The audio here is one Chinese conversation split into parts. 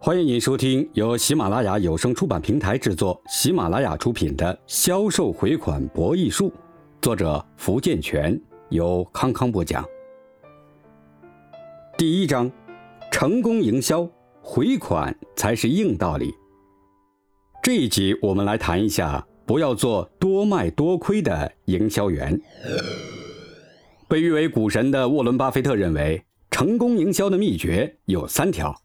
欢迎您收听由喜马拉雅有声出版平台制作、喜马拉雅出品的《销售回款博弈术》，作者福建泉，由康康播讲。第一章：成功营销，回款才是硬道理。这一集我们来谈一下，不要做多卖多亏的营销员。被誉为股神的沃伦·巴菲特认为，成功营销的秘诀有三条：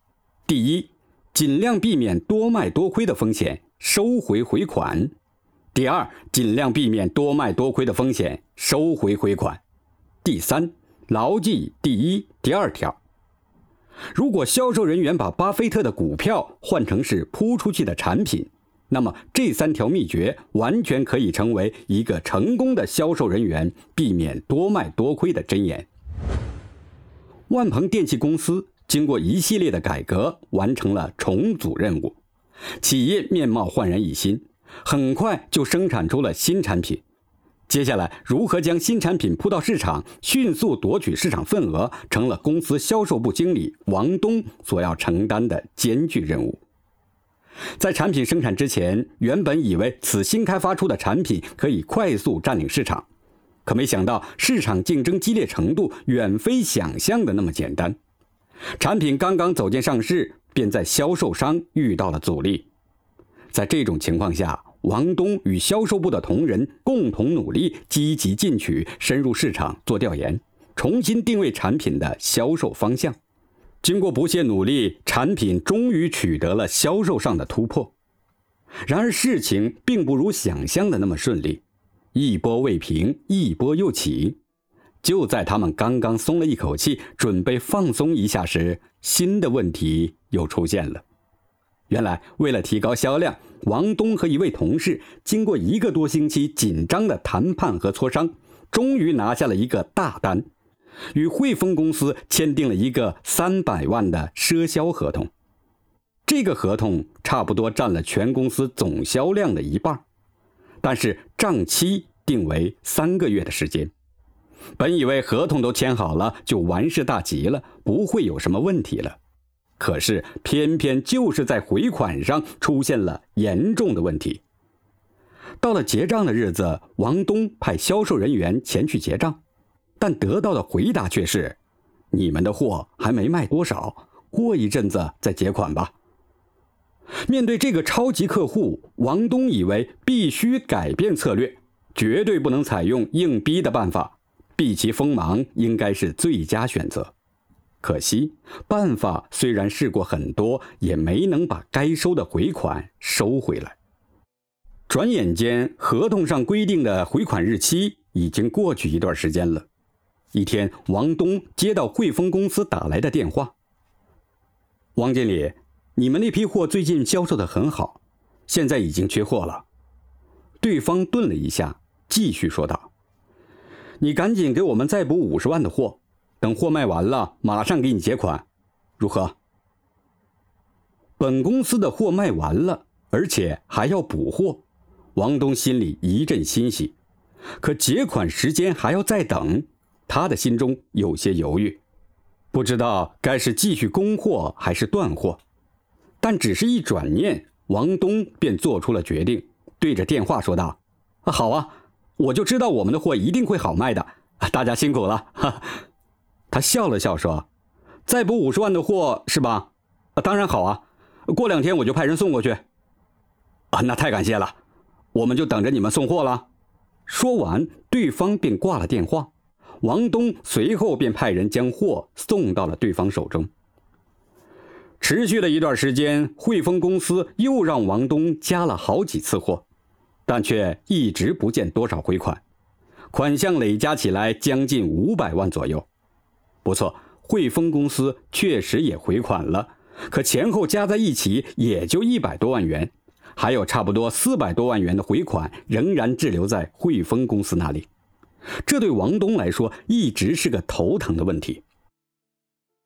第一，尽量避免多卖多亏的风险，收回回款；第二，尽量避免多卖多亏的风险，收回回款；第三，牢记第一、第二条。如果销售人员把巴菲特的股票换成是铺出去的产品，那么，这三条秘诀完全可以成为一个成功的销售人员避免多卖多亏的箴言。万鹏电器公司经过一系列的改革，完成了重组任务，企业面貌焕然一新，很快就生产出了新产品。接下来，如何将新产品铺到市场，迅速夺取市场份额，成了公司销售部经理王东所要承担的艰巨任务。在产品生产之前，原本以为此新开发出的产品可以快速占领市场，可没想到市场竞争激烈程度远非想象的那么简单。产品刚刚走进上市，便在销售商遇到了阻力。在这种情况下，王东与销售部的同仁共同努力，积极进取，深入市场做调研，重新定位产品的销售方向。经过不懈努力，产品终于取得了销售上的突破。然而，事情并不如想象的那么顺利，一波未平，一波又起。就在他们刚刚松了一口气，准备放松一下时，新的问题又出现了。原来，为了提高销量，王东和一位同事经过一个多星期紧张的谈判和磋商，终于拿下了一个大单。与汇丰公司签订了一个三百万的赊销合同，这个合同差不多占了全公司总销量的一半，但是账期定为三个月的时间。本以为合同都签好了，就完事大吉了，不会有什么问题了。可是偏偏就是在回款上出现了严重的问题。到了结账的日子，王东派销售人员前去结账。但得到的回答却是：“你们的货还没卖多少，过一阵子再结款吧。”面对这个超级客户，王东以为必须改变策略，绝对不能采用硬逼的办法，避其锋芒应该是最佳选择。可惜，办法虽然试过很多，也没能把该收的回款收回来。转眼间，合同上规定的回款日期已经过去一段时间了。一天，王东接到汇丰公司打来的电话。王经理，你们那批货最近销售的很好，现在已经缺货了。对方顿了一下，继续说道：“你赶紧给我们再补五十万的货，等货卖完了，马上给你结款，如何？”本公司的货卖完了，而且还要补货，王东心里一阵欣喜，可结款时间还要再等。他的心中有些犹豫，不知道该是继续供货还是断货，但只是一转念，王东便做出了决定，对着电话说道：“啊，好啊，我就知道我们的货一定会好卖的，大家辛苦了。”哈，他笑了笑说：“再补五十万的货是吧？当然好啊，过两天我就派人送过去。啊，那太感谢了，我们就等着你们送货了。”说完，对方便挂了电话。王东随后便派人将货送到了对方手中。持续了一段时间，汇丰公司又让王东加了好几次货，但却一直不见多少回款，款项累加起来将近五百万左右。不错，汇丰公司确实也回款了，可前后加在一起也就一百多万元，还有差不多四百多万元的回款仍然滞留在汇丰公司那里。这对王东来说一直是个头疼的问题。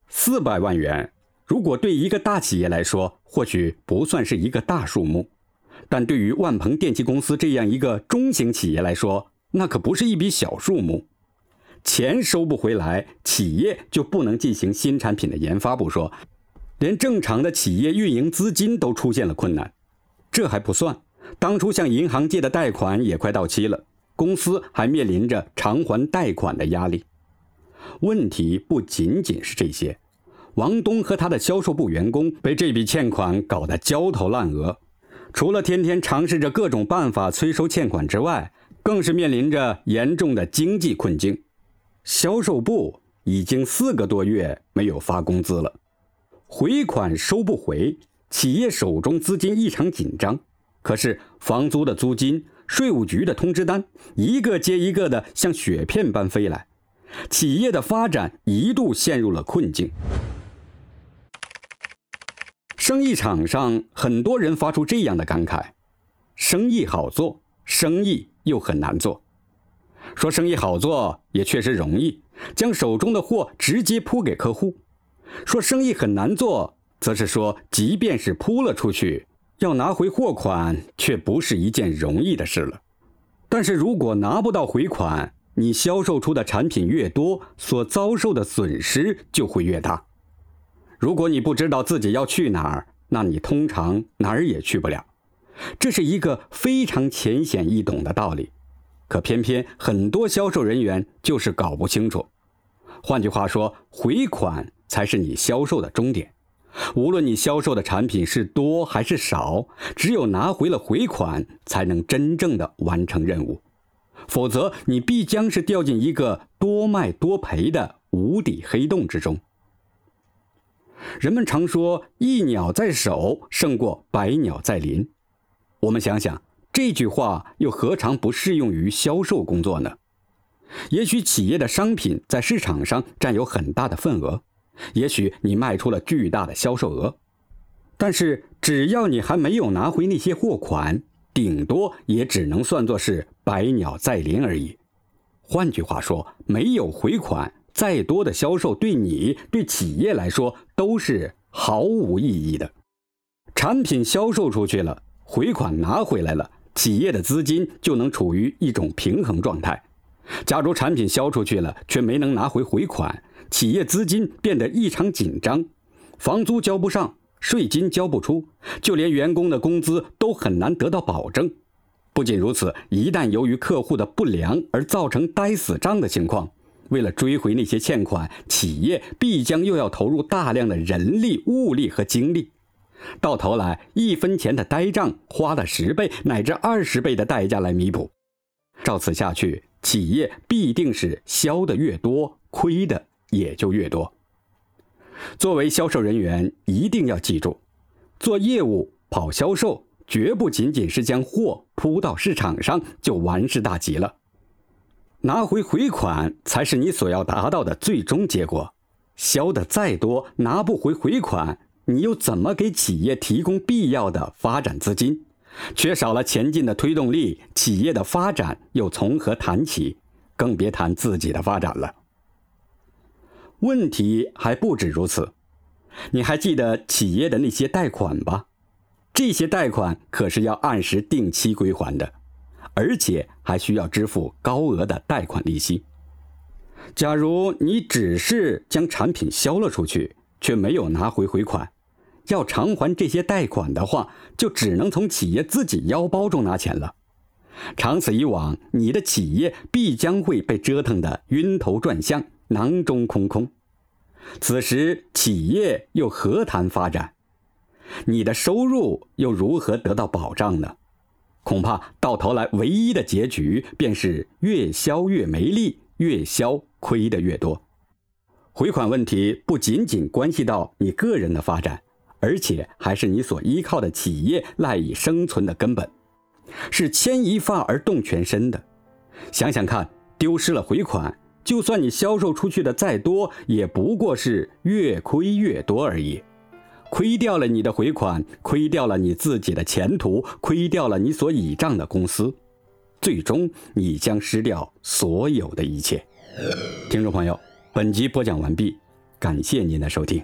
四百万元，如果对一个大企业来说或许不算是一个大数目，但对于万鹏电器公司这样一个中型企业来说，那可不是一笔小数目。钱收不回来，企业就不能进行新产品的研发不说，连正常的企业运营资金都出现了困难。这还不算，当初向银行借的贷款也快到期了，公司还面临着偿还贷款的压力。问题不仅仅是这些，王东和他的销售部员工被这笔欠款搞得焦头烂额，除了天天尝试着各种办法催收欠款之外，更是面临着严重的经济困境。销售部已经四个多月没有发工资了，回款收不回，企业手中资金异常紧张。可是房租的租金、税务局的通知单，一个接一个的像雪片般飞来。企业的发展一度陷入了困境。生意场上，很多人发出这样的感慨：生意好做，生意又很难做。说生意好做也确实容易，将手中的货直接铺给客户；说生意很难做，则是说即便是铺了出去，要拿回货款却不是一件容易的事了。但是如果拿不到回款，你销售出的产品越多，所遭受的损失就会越大。如果你不知道自己要去哪儿，那你通常哪儿也去不了。这是一个非常浅显易懂的道理，可偏偏很多销售人员就是搞不清楚。换句话说，回款才是你销售的终点。无论你销售的产品是多还是少，只有拿回了回款，才能真正的完成任务。否则，你必将是掉进一个多卖多赔的无底黑洞之中。人们常说“一鸟在手，胜过百鸟在林”。我们想想，这句话又何尝不适用于销售工作呢？也许企业的商品在市场上占有很大的份额，也许你卖出了巨大的销售额，但是只要你还没有拿回那些货款。顶多也只能算作是百鸟在林而已。换句话说，没有回款，再多的销售对你、对企业来说都是毫无意义的。产品销售出去了，回款拿回来了，企业的资金就能处于一种平衡状态。假如产品销出去了，却没能拿回回款，企业资金变得异常紧张，房租交不上。税金交不出，就连员工的工资都很难得到保证。不仅如此，一旦由于客户的不良而造成呆死账的情况，为了追回那些欠款，企业必将又要投入大量的人力、物力和精力。到头来，一分钱的呆账花了十倍乃至二十倍的代价来弥补。照此下去，企业必定是销的越多，亏的也就越多。作为销售人员，一定要记住，做业务、跑销售，绝不仅仅是将货铺到市场上就完事大吉了。拿回回款才是你所要达到的最终结果。销的再多，拿不回回款，你又怎么给企业提供必要的发展资金？缺少了前进的推动力，企业的发展又从何谈起？更别谈自己的发展了。问题还不止如此，你还记得企业的那些贷款吧？这些贷款可是要按时定期归还的，而且还需要支付高额的贷款利息。假如你只是将产品销了出去，却没有拿回回款，要偿还这些贷款的话，就只能从企业自己腰包中拿钱了。长此以往，你的企业必将会被折腾得晕头转向。囊中空空，此时企业又何谈发展？你的收入又如何得到保障呢？恐怕到头来，唯一的结局便是越销越没利，越销亏得越多。回款问题不仅仅关系到你个人的发展，而且还是你所依靠的企业赖以生存的根本，是牵一发而动全身的。想想看，丢失了回款。就算你销售出去的再多，也不过是越亏越多而已。亏掉了你的回款，亏掉了你自己的前途，亏掉了你所倚仗的公司，最终你将失掉所有的一切。听众朋友，本集播讲完毕，感谢您的收听。